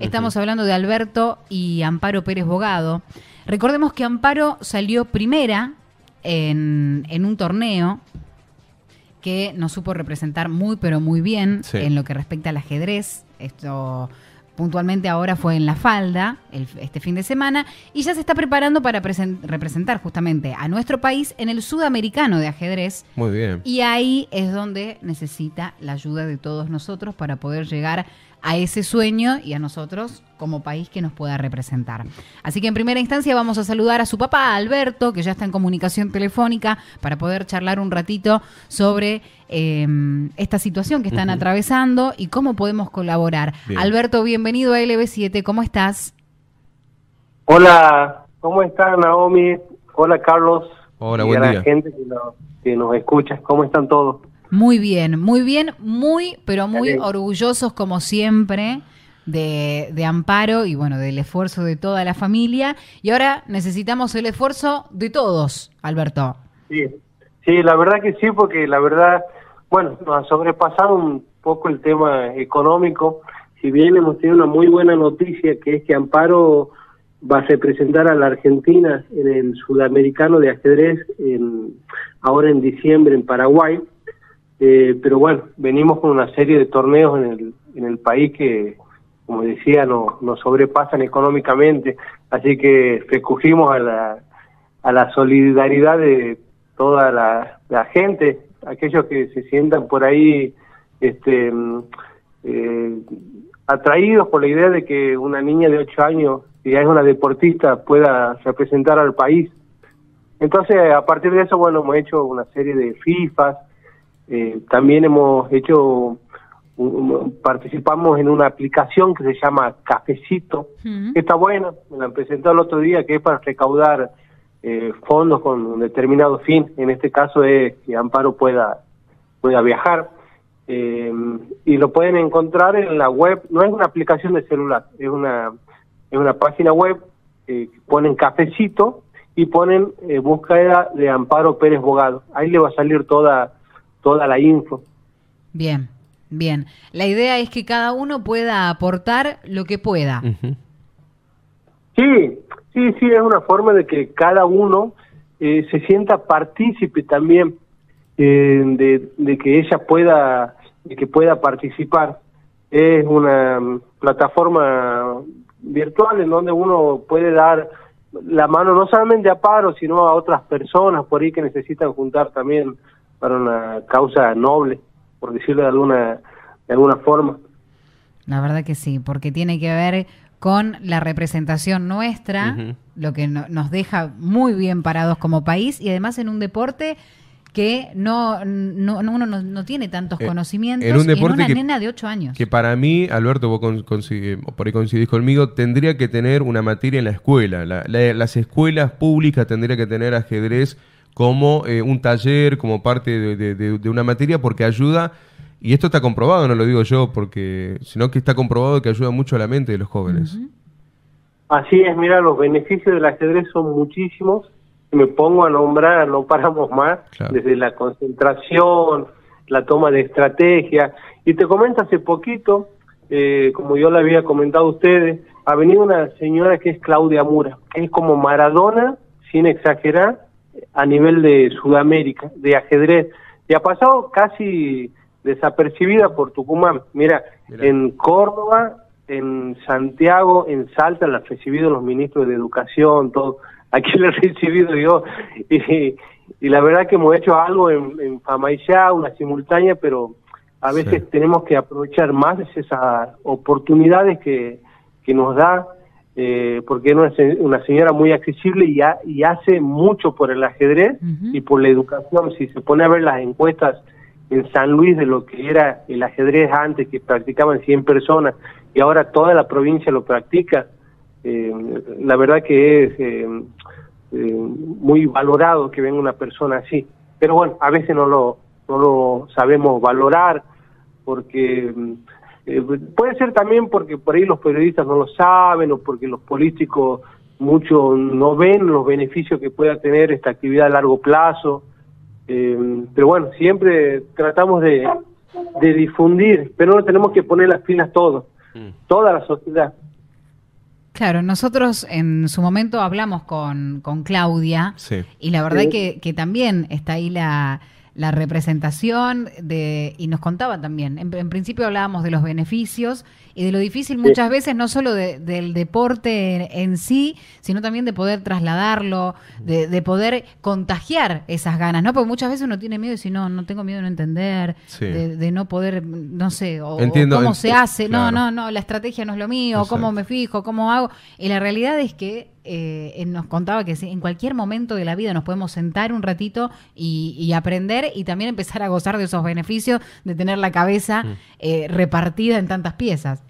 Estamos hablando de Alberto y Amparo Pérez Bogado. Recordemos que Amparo salió primera en, en un torneo que nos supo representar muy, pero muy bien Sí. en lo que respecta al ajedrez. Esto puntualmente ahora fue en La Falda, el- este fin de semana, y ya se está preparando para presen- representar justamente a nuestro país en el sudamericano de ajedrez. Muy bien. Y ahí es donde necesita la ayuda de todos nosotros para poder llegar a ese sueño y a nosotros como país que nos pueda representar. Así que en primera instancia vamos a saludar a su papá, Alberto, que ya está en comunicación telefónica para poder charlar un ratito sobre eh, esta situación que están atravesando y cómo podemos colaborar. Bien. Alberto, bienvenido a LB7, ¿cómo estás? Hola, ¿cómo estás Naomi? Hola Carlos. Hola, y buen a la día. gente que nos, que nos escucha, ¿cómo están todos? Muy bien, muy bien, muy, pero muy Dale. orgullosos como siempre de, de Amparo y bueno, del esfuerzo de toda la familia. Y ahora necesitamos el esfuerzo de todos, Alberto. Sí, sí, la verdad que sí, porque la verdad, bueno, nos ha sobrepasado un poco el tema económico. Si bien hemos tenido una muy buena noticia, que es que Amparo va a representar a la Argentina en el Sudamericano de Ajedrez en, ahora en diciembre en Paraguay. Eh, pero bueno, venimos con una serie de torneos en el, en el país que, como decía, no- nos sobrepasan económicamente. Así que recurrimos a la, a la solidaridad de toda la, gente, aquellos que se sientan por ahí este, eh, atraídos por la idea de que una niña de 8 años, ya es una deportista, pueda representar al país. Entonces, a partir de eso, bueno, hemos hecho una serie de FIFAs, eh, también hemos hecho, un- participamos en una aplicación que se llama Cafecito, que está buena, me la presentó el otro día, que es para recaudar eh, fondos con un determinado fin, en este caso es que Amparo pueda, pueda viajar. Eh, y lo pueden encontrar en la web, no es una aplicación de celular, es una, es una página web, eh, ponen cafecito y ponen eh, búsqueda de Amparo Pérez Bogado. Ahí le va a salir toda, toda la info. Bien, bien. La idea es que cada uno pueda aportar lo que pueda. Sí, sí, sí, es una forma de que cada uno eh, se sienta partícipe también eh, de, de que ella pueda, de que pueda participar. Es una mm, plataforma virtual en donde uno puede dar la mano no solamente a paro, sino a otras personas por ahí que necesitan juntar también para una causa noble, por decirlo de alguna, de alguna forma. La verdad que sí, porque tiene que ver con la representación nuestra, lo que no- nos deja muy bien parados como país y además en un deporte que no, no, no- uno no, no tiene tantos Eh, conocimientos en un y deporte una que- nena de 8 años. Que para mí, Alberto, vos con- o por ahí coincidís conmigo, tendría que tener una materia en la escuela. La- la- las escuelas públicas tendrían que tener ajedrez como eh, un taller, como parte de, de- de- de una materia, porque ayuda, y esto está comprobado, no lo digo yo, porque sino que está comprobado que ayuda mucho a la mente de los jóvenes. Así es, mira, los beneficios del ajedrez son muchísimos. Si me pongo a nombrar, no paramos más, Claro. desde la concentración, la toma de estrategia. Y te comento hace poquito, eh, como yo le había comentado a ustedes, ha venido una señora que es Claudia Mura, que es como Maradona, sin exagerar, a nivel de Sudamérica, de ajedrez. Y ha pasado casi desapercibida por Tucumán. Mira, Mirá. en Córdoba, en Santiago, en Salta, la han recibido los ministros de Educación, todo. Aquí la he recibido yo. Y, y la verdad que hemos hecho algo en, en Famaillá, una simultánea, pero a veces Sí. tenemos que aprovechar más esas oportunidades que, que nos da, eh, porque es una, una señora muy accesible y, ha- y hace mucho por el ajedrez y por la educación. Si se pone a ver las encuestas en San Luis de lo que era el ajedrez antes, que practicaban 100 personas, y ahora toda la provincia lo practica, eh, la verdad que es eh, eh, muy valorado que venga una persona así. Pero bueno, a veces no lo, no lo sabemos valorar, porque mm, eh, puede ser también porque por ahí los periodistas no lo saben o porque los políticos mucho no ven los beneficios que pueda tener esta actividad a largo plazo. Eh, pero bueno, siempre tratamos de, de difundir, pero no tenemos que poner las pilas todos, Mm. toda la sociedad. Claro, nosotros en su momento hablamos con, con Claudia y la verdad que, que también está ahí la, la representación de, y nos contaba también, en, principio hablábamos de los beneficios y de lo difícil muchas veces, no solo del deporte en, sí, sino también de poder trasladarlo, de, poder contagiar esas ganas, ¿no? Porque muchas veces uno tiene miedo y dice, no, no tengo miedo de no entender, de, no poder, no sé, o, cómo se hace, no, no, no, la estrategia no es lo mío, cómo me fijo, cómo hago. Y la realidad es que eh, nos contaba que en cualquier momento de la vida nos podemos sentar un ratito y, aprender y también empezar a gozar de esos beneficios de tener la cabeza mm. eh, repartida en tantas piezas.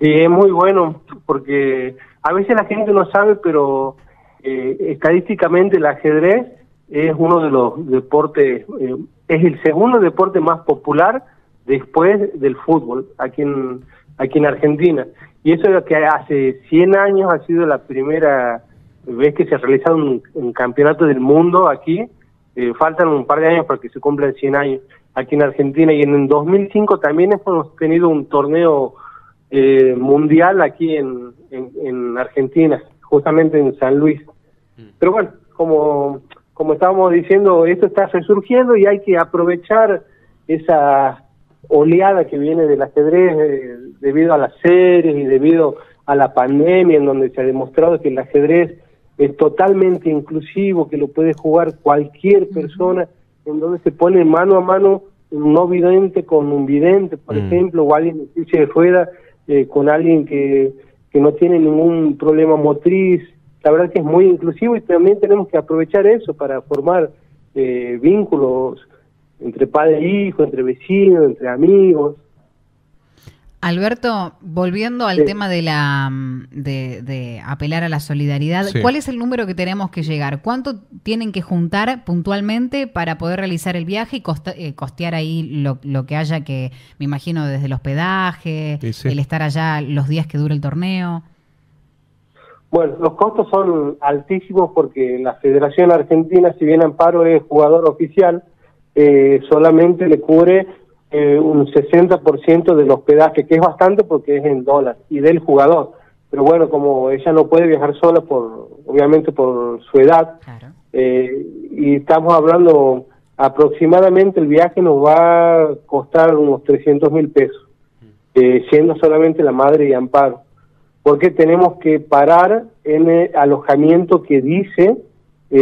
Sí, es muy bueno porque a veces la gente no sabe, pero eh, estadísticamente el ajedrez es uno de los deportes, es el segundo deporte más popular después del fútbol aquí en, aquí en Argentina. Y eso es lo que hace 100 años ha sido la primera vez que se ha realizado un, campeonato del mundo aquí. Eh, faltan un par de años para que se cumplan 100 años aquí en Argentina. Y en, 2005 también hemos tenido un torneo eh, mundial aquí en, en, Argentina, justamente en San Luis. Mm. Pero bueno, como, como estábamos diciendo, esto está resurgiendo y hay que aprovechar esa oleada que viene del ajedrez eh, debido a las series y debido a la pandemia en donde se ha demostrado que el ajedrez es totalmente inclusivo, que lo puede jugar cualquier persona, en donde se pone mano a mano un no vidente con un vidente, por mm. ejemplo, o alguien que de fuera eh, con alguien que, que no tiene ningún problema motriz. La verdad que es muy inclusivo y también tenemos que aprovechar eso para formar eh, vínculos entre padre e hijo, entre vecinos, entre amigos. Alberto, volviendo al tema de la de, apelar a la solidaridad, ¿cuál es el número que tenemos que llegar? ¿Cuánto tienen que juntar puntualmente para poder realizar el viaje y eh, costear ahí lo, que haya que, me imagino, desde el hospedaje, el estar allá los días que dure el torneo? Bueno, los costos son altísimos porque la Federación Argentina, si bien Amparo es jugador oficial, eh, solamente le cubre eh, un 60% del hospedaje, que es bastante porque es en dólar, y del jugador. Pero bueno, como ella no puede viajar sola, por obviamente por su edad, eh, y estamos hablando aproximadamente el viaje nos va a costar unos 300 mil pesos, eh, siendo solamente la madre y amparo, porque tenemos que parar en el alojamiento que dice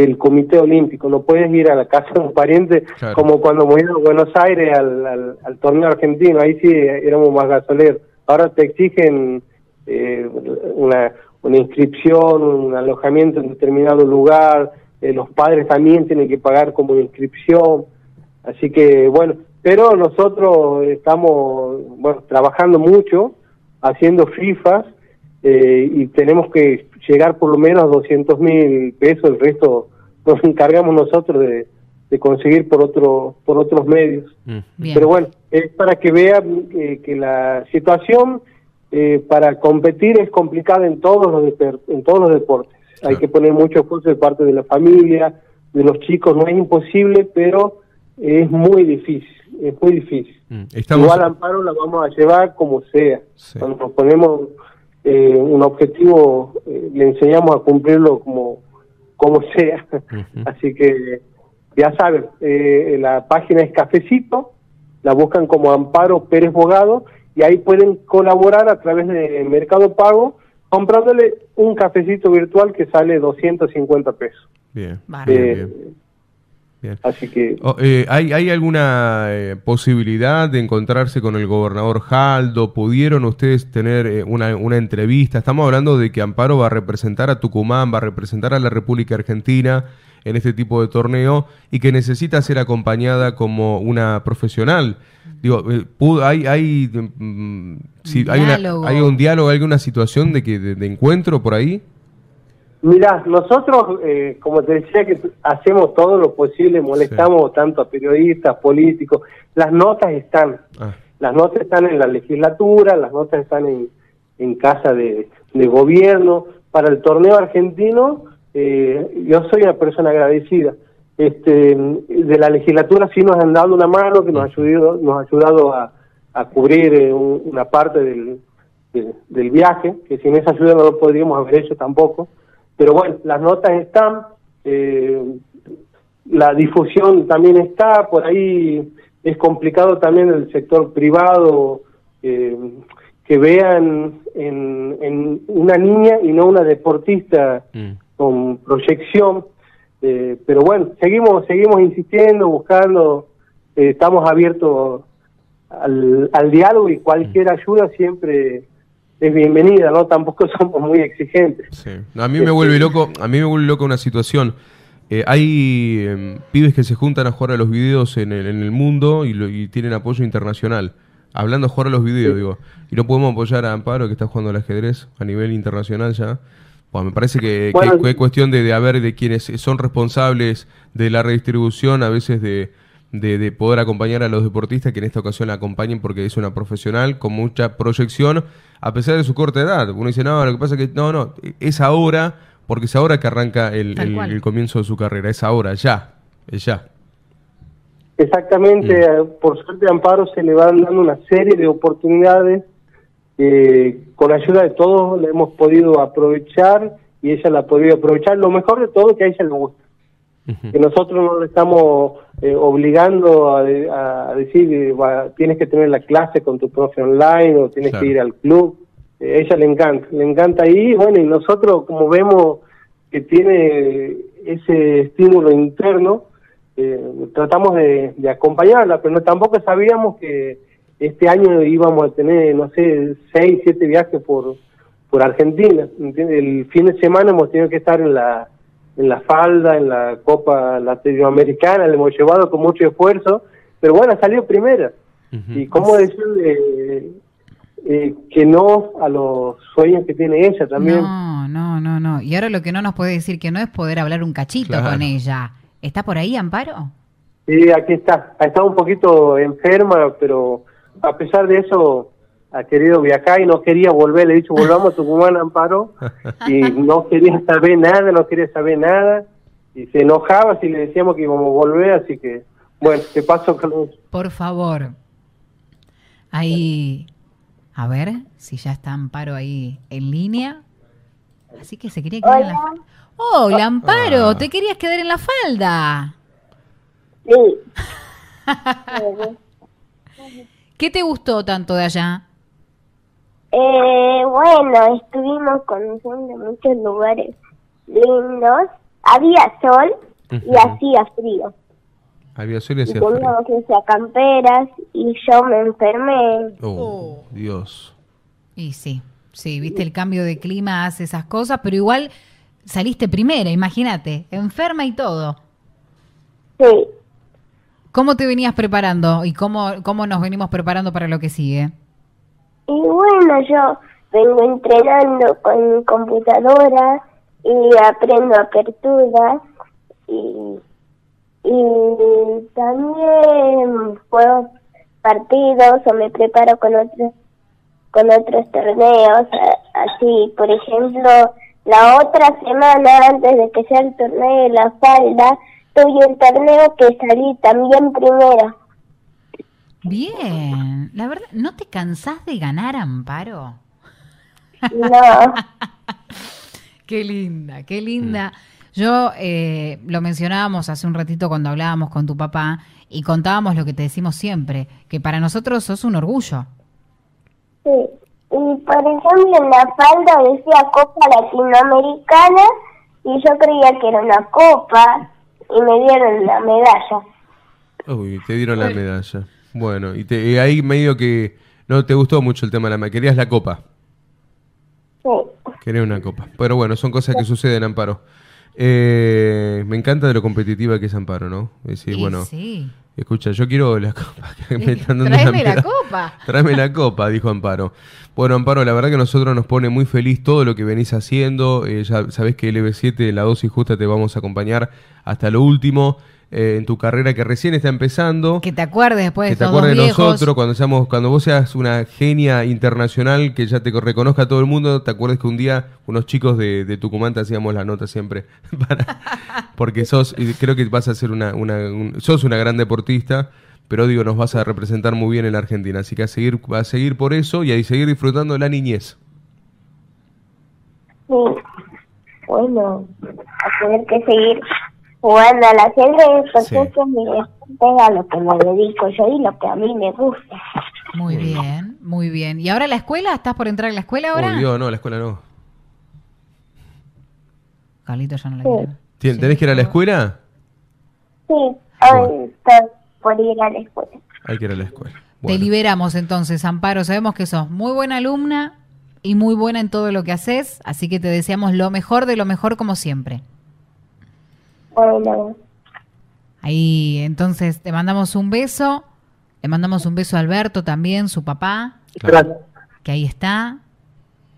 el Comité Olímpico. No puedes ir a la casa de un pariente como cuando ido a Buenos Aires al, al, torneo argentino. Ahí sí éramos más gasoleros. Ahora te exigen eh, una, una inscripción, un alojamiento en determinado lugar. Eh, los padres también tienen que pagar como inscripción. Así que, bueno, pero nosotros estamos bueno, trabajando mucho, haciendo FIFAs eh, y tenemos que llegar por lo menos a 200 mil pesos, el resto nos encargamos nosotros de, conseguir por otro por otros medios. Mm. Pero bueno, es para que vean que la situación eh, para competir es complicada en todos los en todos los deportes. Hay que poner mucho esfuerzo de parte de la familia, de los chicos, no es imposible, pero es muy difícil, es muy difícil. Mm. Igual amparo la vamos a llevar como sea. Cuando nos ponemos eh, un objetivo eh, le enseñamos a cumplirlo como, como sea. Así que ya saben, eh, la página es Cafecito, la buscan como Amparo Pérez Bogado y ahí pueden colaborar a través de Mercado Pago comprándole un cafecito virtual que sale 250 pesos. Bien, bien. Así que... Oh, eh, ¿hay, ¿Hay alguna eh, posibilidad de encontrarse con el gobernador Jaldo? ¿Pudieron ustedes tener eh, una, una, entrevista? Estamos hablando de que Amparo va a representar a Tucumán, va a representar a la República Argentina en este tipo de torneo y que necesita ser acompañada como una profesional. Digo, ¿hay, hay, mm, si, hay, ¿hay un diálogo, hay alguna situación de, que, de encuentro por ahí? Mira, nosotros, eh, como te decía, que hacemos todo lo posible, molestamos tanto a periodistas, políticos. Las notas están, ah. las notas están en la legislatura, las notas están en, en casa de, gobierno. Para el torneo argentino, eh, yo soy una persona agradecida. Este, de la legislatura sí nos han dado una mano que nos ha ayudado, nos ha ayudado a, cubrir eh, una parte del, del viaje, que sin esa ayuda no lo podríamos haber hecho tampoco. Pero bueno, las notas están, eh, la difusión también está, por ahí es complicado también el sector privado eh, que vean en, una niña y no una deportista mm. con proyección. Eh, pero bueno, seguimos, seguimos insistiendo, buscando, estamos abiertos al, al diálogo y cualquier mm. ayuda siempre es bienvenida, ¿no? Tampoco somos muy exigentes. Sí. A mí me vuelve este, loco, a mí me vuelve loco una situación. Eh, hay em, pibes que se juntan a jugar a los videos en el, en el mundo y, tienen apoyo internacional. Hablando de jugar a los videos, digo. Y no podemos apoyar a Amparo, que está jugando al ajedrez a nivel internacional ya. Bueno, me parece que, es cuestión de, de haber de quienes son responsables de la redistribución, a veces de, de, poder acompañar a los deportistas que en esta ocasión la acompañen porque es una profesional con mucha proyección, a pesar de su corta edad. Uno dice, no, lo que pasa es que no, no, es ahora, porque es ahora que arranca el, comienzo de su carrera, es ahora, ya, es ya. Exactamente, mm. por suerte Amparo se le van dando una serie de oportunidades eh, con ayuda de todos la hemos podido aprovechar y ella la ha podido aprovechar. Lo mejor de todo es que a ella le gusta que nosotros no le estamos eh, obligando a, decir eh, tienes que tener la clase con tu profe online o tienes que ir al club. Eh, ella le encanta, le encanta ahí, bueno, y nosotros como vemos que tiene ese estímulo interno, tratamos de, acompañarla, pero no, tampoco sabíamos que este año íbamos a tener, no sé, seis, siete viajes por, por Argentina. El fin de semana hemos tenido que estar en la en la falda, en la Copa Latinoamericana, le hemos llevado con mucho esfuerzo, pero bueno, salió primera. Y cómo decirle eh, que no a los sueños que tiene ella también. No, no, no, no. Y ahora lo que no nos puede decir que no es poder hablar un cachito con ella. ¿Está por ahí, Amparo? Sí, aquí está. Ha estado un poquito enferma, pero a pesar de eso ha querido viajar y no quería volver, le he dicho volvamos a Tucumán, Amparo, y no quería saber nada, no quería saber nada, y se enojaba si le decíamos que íbamos a volver, así que, bueno, te paso con Por favor, ahí, a ver si ya está Amparo ahí en línea, así que se quería quedar en la falda. Hola, Amparo, ah. ¿te querías quedar en la falda? Sí. ¿Qué te gustó tanto de allá? Eh, bueno, estuvimos conociendo muchos lugares lindos. Había sol y hacía frío. Había sol y hacía frío. Teníamos que camperas y yo me enfermé. Oh, Dios. Y sí, sí, viste el cambio de clima hace esas cosas, pero igual saliste primera, imagínate, enferma y todo. Sí. ¿Cómo te venías preparando y cómo, cómo nos venimos preparando para lo que sigue? Y bueno, yo vengo entrenando con mi computadora y aprendo aperturas y, y también juego partidos o me preparo con otros con otros torneos así por ejemplo la otra semana antes de que sea el torneo de la falda tuve un torneo que salí también primero Bien, la verdad, ¿no te cansás de ganar, Amparo? No. qué linda, qué linda. Yo eh, lo mencionábamos hace un ratito cuando hablábamos con tu papá y contábamos lo que te decimos siempre, que para nosotros sos un orgullo. Sí, y por ejemplo en la falda decía Copa Latinoamericana y yo creía que era una copa y me dieron la medalla. Uy, te dieron la medalla. Bueno, y, te, ahí medio que no te gustó mucho el tema de la querías la copa. Sí. Quería una copa. Pero bueno, son cosas que suceden, Amparo. Eh, me encanta de lo competitiva que es Amparo, ¿no? Es decir, bueno, sí. escucha, yo quiero la copa. me Tráeme la, copa. Tráeme la copa, dijo Amparo. Bueno, Amparo, la verdad que a nosotros nos pone muy feliz todo lo que venís haciendo. Eh, ya sabés que el LB7, la dosis justa, te vamos a acompañar hasta lo último. Eh, en tu carrera que recién está empezando. Que te acuerdes después de Que te acuerdes de nosotros cuando seamos, cuando vos seas una genia internacional que ya te reconozca todo el mundo, te acuerdes que un día unos chicos de, Tucumán te hacíamos la nota siempre. porque sos, creo que vas a ser una, una sos una gran deportista. pero digo, nos vas a representar muy bien en la Argentina, así que a seguir, a seguir por eso y a seguir disfrutando de la niñez. Sí. Bueno, a tener que seguir jugando al ajedrez porque Sí. eso es a lo que me dedico yo y lo que a mí me gusta. Muy bien, muy bien. ¿Y ahora la escuela? ¿Estás por entrar a la escuela ahora? Oh, Dios, no, la escuela no. Carlito ya no la Sí. quiere. ¿Tien- ¿Tenés que ir a la escuela? Sí, hoy estoy por ir a la escuela. Hay que ir a la escuela. Te liberamos entonces, Amparo. Sabemos que sos muy buena alumna y muy buena en todo lo que haces, así que te deseamos lo mejor de lo mejor como siempre. Ahí, entonces, te mandamos un beso. Le mandamos un beso a Alberto también, su papá, Gracias. que ahí está.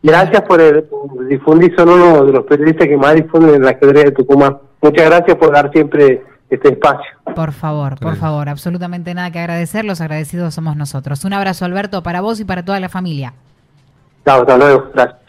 Gracias por, el- por difundir, son uno de los periodistas que más difunden el ajedrez de Tucumán. Muchas gracias por dar siempre este espacio. Por favor, por Gracias. favor, absolutamente nada que agradecer. Los agradecidos somos nosotros. Un abrazo, Alberto, para vos y para toda la familia. Chao, hasta luego. Gracias.